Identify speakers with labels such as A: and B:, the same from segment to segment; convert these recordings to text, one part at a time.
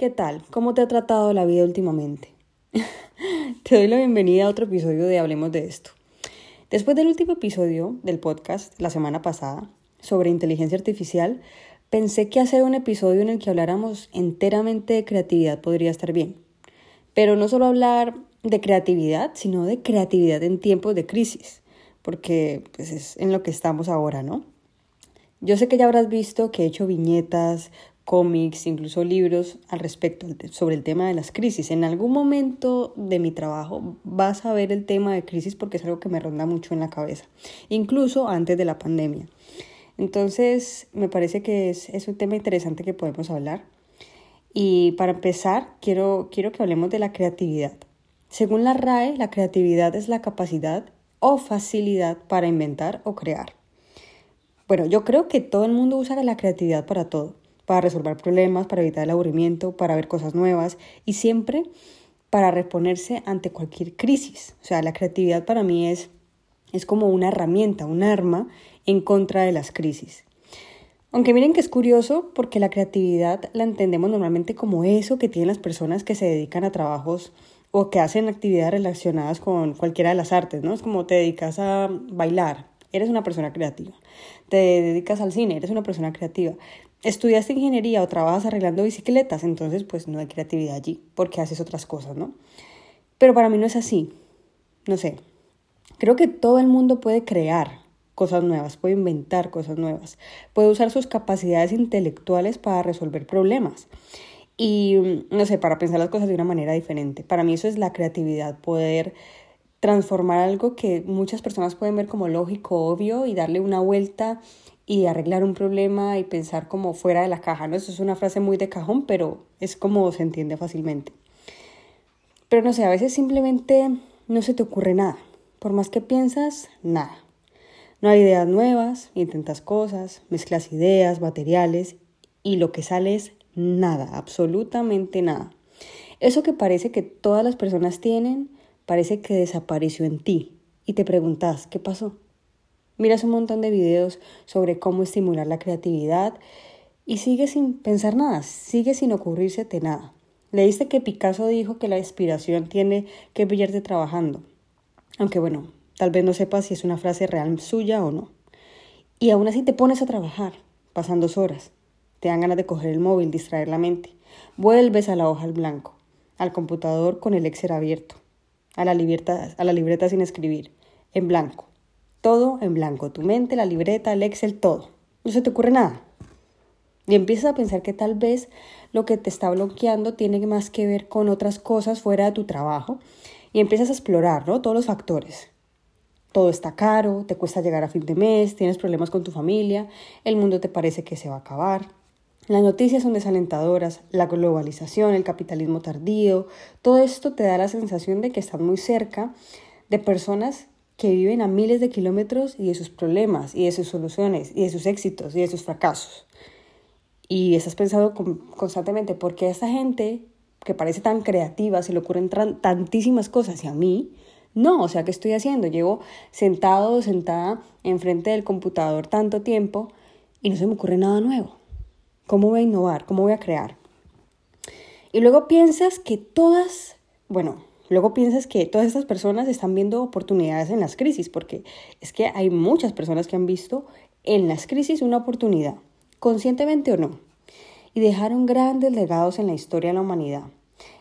A: ¿Qué tal? ¿Cómo te ha tratado la vida últimamente? te doy la bienvenida a otro episodio de Hablemos de esto. Después del último episodio del podcast la semana pasada sobre inteligencia artificial, pensé que hacer un episodio en el que habláramos enteramente de creatividad podría estar bien. Pero no solo hablar de creatividad, sino de creatividad en tiempos de crisis, porque pues, es en lo que estamos ahora, ¿no? Yo sé que ya habrás visto que he hecho viñetas, cómics, incluso libros al respecto sobre el tema de las crisis. En algún momento de mi trabajo vas a ver el tema de crisis porque es algo que me ronda mucho en la cabeza, incluso antes de la pandemia. Entonces, me parece que es, es un tema interesante que podemos hablar. Y para empezar, quiero, quiero que hablemos de la creatividad. Según la RAE, la creatividad es la capacidad o facilidad para inventar o crear. Bueno, yo creo que todo el mundo usa la creatividad para todo para resolver problemas, para evitar el aburrimiento, para ver cosas nuevas y siempre para reponerse ante cualquier crisis. O sea, la creatividad para mí es, es como una herramienta, un arma en contra de las crisis. Aunque miren que es curioso porque la creatividad la entendemos normalmente como eso que tienen las personas que se dedican a trabajos o que hacen actividades relacionadas con cualquiera de las artes, ¿no? Es como te dedicas a bailar, eres una persona creativa. Te dedicas al cine, eres una persona creativa estudiaste ingeniería o trabajas arreglando bicicletas, entonces pues no hay creatividad allí, porque haces otras cosas, ¿no? Pero para mí no es así. No sé. Creo que todo el mundo puede crear cosas nuevas, puede inventar cosas nuevas, puede usar sus capacidades intelectuales para resolver problemas y, no sé, para pensar las cosas de una manera diferente. Para mí eso es la creatividad, poder transformar algo que muchas personas pueden ver como lógico, obvio y darle una vuelta y arreglar un problema y pensar como fuera de la caja, ¿no? Eso es una frase muy de cajón, pero es como se entiende fácilmente. Pero no sé, a veces simplemente no se te ocurre nada. Por más que piensas, nada. No hay ideas nuevas, intentas cosas, mezclas ideas, materiales y lo que sale es nada, absolutamente nada. Eso que parece que todas las personas tienen, parece que desapareció en ti y te preguntas, ¿qué pasó? Miras un montón de videos sobre cómo estimular la creatividad y sigues sin pensar nada, sigues sin ocurrírsete nada. Leíste que Picasso dijo que la inspiración tiene que brillarte trabajando. Aunque bueno, tal vez no sepas si es una frase real suya o no. Y aún así te pones a trabajar, pasan dos horas. Te dan ganas de coger el móvil, distraer la mente. Vuelves a la hoja al blanco, al computador con el Excel abierto, a la, libreta, a la libreta sin escribir, en blanco. Todo en blanco, tu mente, la libreta, el Excel, todo. No se te ocurre nada. Y empiezas a pensar que tal vez lo que te está bloqueando tiene más que ver con otras cosas fuera de tu trabajo y empiezas a explorar ¿no? todos los factores. Todo está caro, te cuesta llegar a fin de mes, tienes problemas con tu familia, el mundo te parece que se va a acabar. Las noticias son desalentadoras, la globalización, el capitalismo tardío, todo esto te da la sensación de que estás muy cerca de personas que viven a miles de kilómetros y de sus problemas, y de sus soluciones, y de sus éxitos, y de sus fracasos. Y estás pensando constantemente, ¿por qué a esta gente que parece tan creativa se le ocurren tantísimas cosas y a mí no? O sea, ¿qué estoy haciendo? Llevo sentado o sentada enfrente del computador tanto tiempo y no se me ocurre nada nuevo. ¿Cómo voy a innovar? ¿Cómo voy a crear? Y luego piensas que todas, bueno, Luego piensas que todas estas personas están viendo oportunidades en las crisis, porque es que hay muchas personas que han visto en las crisis una oportunidad, conscientemente o no, y dejaron grandes legados en la historia de la humanidad.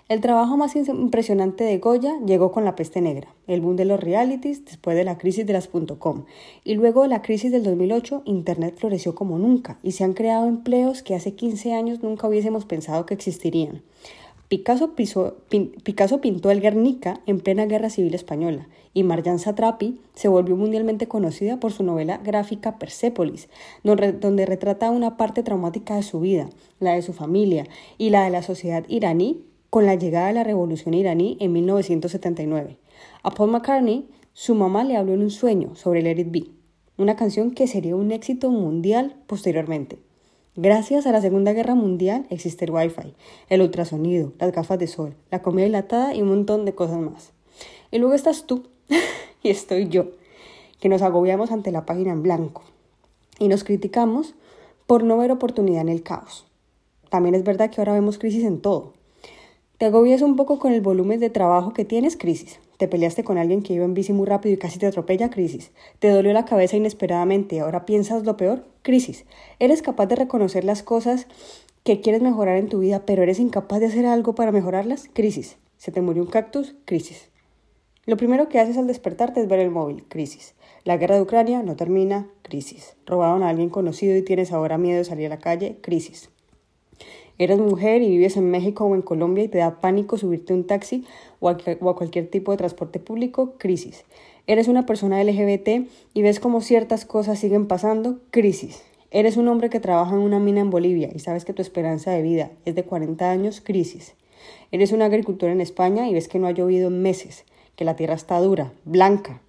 A: El trabajo más impresionante de Goya llegó con la peste negra, el boom de los realities después de la crisis de las .com y luego de la crisis del 2008 Internet floreció como nunca y se han creado empleos que hace 15 años nunca hubiésemos pensado que existirían. Picasso, pintó el Guernica en plena Guerra Civil Española y Marjan Satrapi se volvió mundialmente conocida por su novela gráfica Persepolis, donde retrata una parte traumática de su vida, la de su familia y la de la sociedad iraní con la llegada de la revolución iraní en 1979. A Paul McCartney, su mamá le habló en un sueño sobre Let It Be, una canción que sería un éxito mundial posteriormente. Gracias a la Segunda Guerra Mundial existe el Wi-Fi, el ultrasonido, las gafas de sol, la comida dilatada y un montón de cosas más. Y luego estás tú y estoy yo, que nos agobiamos ante la página en blanco y nos criticamos por no ver oportunidad en el caos. también es verdad que ahora vemos crisis en todo. Te agobias un poco con el volumen de trabajo que tienes, crisis. Te peleaste con alguien que iba en bici muy rápido y casi te atropella, crisis. Te dolió la cabeza inesperadamente y ahora piensas lo peor, crisis. Eres capaz de reconocer las cosas que quieres mejorar en tu vida, pero eres incapaz de hacer algo para mejorarlas, crisis. Se te murió un cactus, crisis. Lo primero que haces al despertarte es ver el móvil, crisis. La guerra de Ucrania no termina, crisis. Robaron a alguien conocido y tienes ahora miedo de salir a la calle, crisis. Eres mujer y vives en México o en Colombia y te da pánico subirte un taxi o a, cualquier tipo de transporte público, crisis. Eres una persona LGBT y ves cómo ciertas cosas siguen pasando, crisis. Eres un hombre que trabaja en una mina en Bolivia y sabes que tu esperanza de vida es de 40 años, crisis. Eres un agricultor en España y ves que no ha llovido en meses, que la tierra está dura, blanca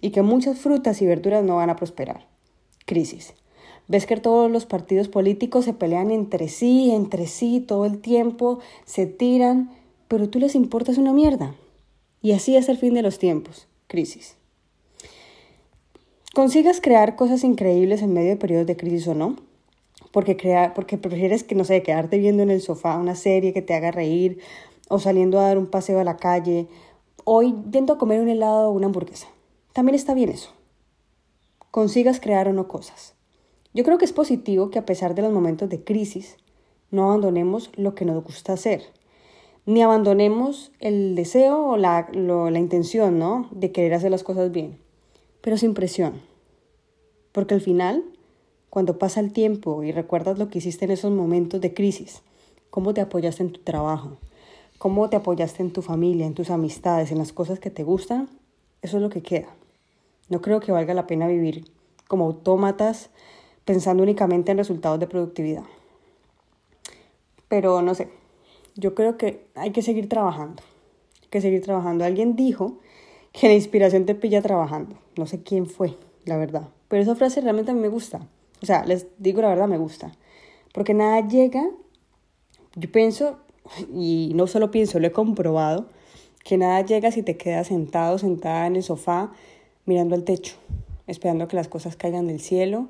A: y que muchas frutas y verduras no van a prosperar, crisis. Ves que todos los partidos políticos se pelean entre sí, entre sí, todo el tiempo, se tiran, pero tú les importas una mierda. Y así es el fin de los tiempos, crisis. Consigas crear cosas increíbles en medio de periodos de crisis o no, porque, crear, porque prefieres que, no sé, quedarte viendo en el sofá una serie que te haga reír, o saliendo a dar un paseo a la calle, o yendo a comer un helado o una hamburguesa. También está bien eso. Consigas crear o no cosas. Yo creo que es positivo que a pesar de los momentos de crisis, no abandonemos lo que nos gusta hacer, ni abandonemos el deseo o la, la intención ¿no? de querer hacer las cosas bien, pero sin presión. Porque al final, cuando pasa el tiempo y recuerdas lo que hiciste en esos momentos de crisis, cómo te apoyaste en tu trabajo, cómo te apoyaste en tu familia, en tus amistades, en las cosas que te gustan, eso es lo que queda. No creo que valga la pena vivir como autómatas pensando únicamente en resultados de productividad. Pero no sé, yo creo que hay que seguir trabajando, hay que seguir trabajando. Alguien dijo que la inspiración te pilla trabajando. No sé quién fue, la verdad. Pero esa frase realmente a mí me gusta. O sea, les digo la verdad, me gusta. Porque nada llega, yo pienso, y no solo pienso, lo he comprobado, que nada llega si te quedas sentado, sentada en el sofá, mirando al techo, esperando que las cosas caigan del cielo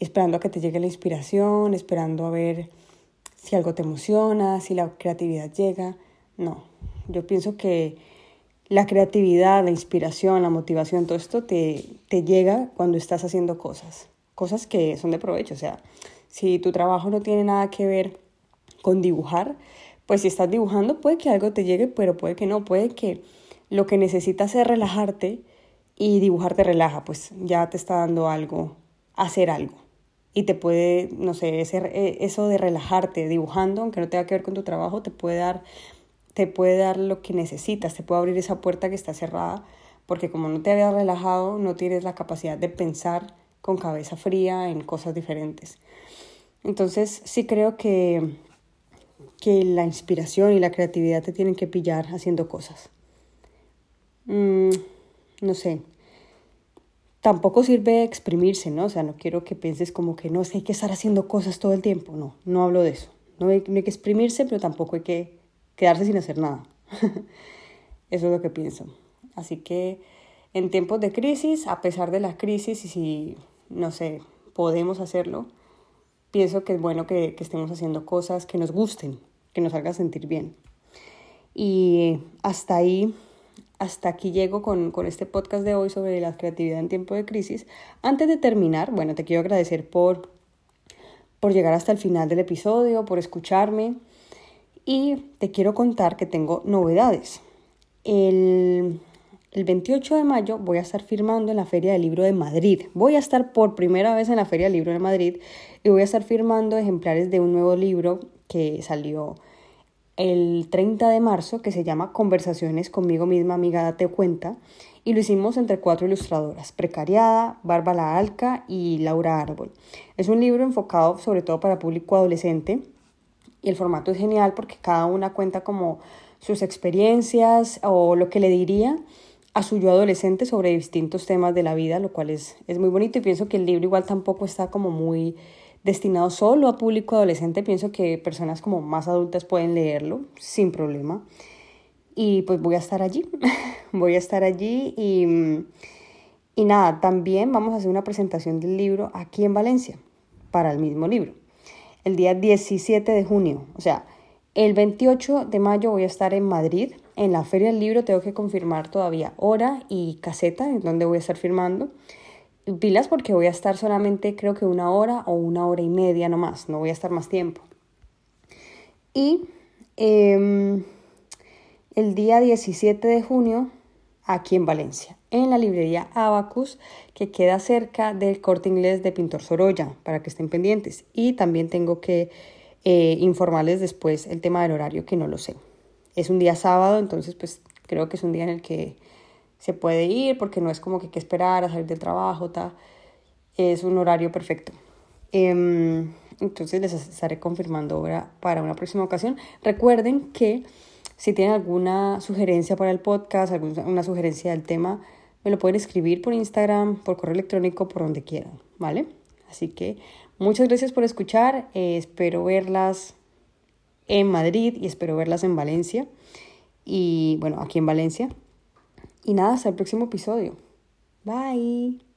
A: esperando a que te llegue la inspiración, esperando a ver si algo te emociona, si la creatividad llega. No, yo pienso que la creatividad, la inspiración, la motivación, todo esto te, te llega cuando estás haciendo cosas, cosas que son de provecho. O sea, si tu trabajo no tiene nada que ver con dibujar, pues si estás dibujando puede que algo te llegue, pero puede que no, puede que lo que necesitas es relajarte y dibujar te relaja, pues ya te está dando algo, hacer algo y te puede, no sé, ese, eh, eso de relajarte dibujando, aunque no tenga que ver con tu trabajo, te puede dar te puede dar lo que necesitas, te puede abrir esa puerta que está cerrada, porque como no te habías relajado, no tienes la capacidad de pensar con cabeza fría en cosas diferentes. Entonces, sí creo que, que la inspiración y la creatividad te tienen que pillar haciendo cosas. Mm, no sé, tampoco sirve exprimirse, ¿no? O sea, no quiero que pienses como que no, que hay que estar haciendo cosas todo el tiempo. No, no hablo de eso. No hay, no hay que exprimirse, pero tampoco hay que quedarse sin hacer nada. eso es lo que pienso. Así que en tiempos de crisis, a pesar de la crisis, y si, no sé, podemos hacerlo, pienso que es bueno que, que estemos haciendo cosas que nos gusten, que nos hagan sentir bien. Y hasta ahí hasta aquí llego con, este podcast de hoy sobre la creatividad en tiempo de crisis. Antes de terminar, bueno, te quiero agradecer por, por llegar hasta el final del episodio, por escucharme y te quiero contar que tengo novedades. El, el 28 de mayo voy a estar firmando en la Feria del Libro de Madrid. Voy a estar por primera vez en la Feria del Libro de Madrid y voy a estar firmando ejemplares de un nuevo libro que salió el 30 de marzo que se llama Conversaciones conmigo misma, amiga, date cuenta. Y lo hicimos entre cuatro ilustradoras, Precariada, Bárbara Alca y Laura Árbol. Es un libro enfocado sobre todo para público adolescente y el formato es genial porque cada una cuenta como sus experiencias o lo que le diría a su yo adolescente sobre distintos temas de la vida, lo cual es, es muy bonito y pienso que el libro igual tampoco está como muy destinado solo a público adolescente, pienso que personas como más adultas pueden leerlo sin problema. Y pues voy a estar allí, voy a estar allí y, y nada, también vamos a hacer una presentación del libro aquí en Valencia, para el mismo libro. el día 17 de junio. O sea, el 28 de mayo voy a estar en Madrid, en la Feria del Libro. Tengo que confirmar todavía hora y caseta en donde voy a estar firmando. Pilas porque voy a estar solamente creo que una hora o una hora y media nomás, no voy a estar más tiempo. Y em, el día 17 de junio aquí en Valencia, en la librería Abacus, que queda cerca del corte inglés de Pintor Sorolla, para que estén pendientes. Y también tengo que eh, informarles después el tema del horario, que no lo sé. Es un día sábado, entonces pues creo que es un día en el que se puede ir, porque no es como que hay que esperar a salir del trabajo, ta. es un horario perfecto. Em, entonces les estaré confirmando ahora para una próxima ocasión. Recuerden que si tienen alguna sugerencia para el podcast, alguna sugerencia del tema, me lo pueden escribir por Instagram, por correo electrónico, por donde quieran, ¿vale? Así que muchas gracias por escuchar. Eh, espero verlas en Madrid y espero verlas en Valencia. Y bueno, aquí en Valencia. Y nada, hasta el próximo episodio. Bye.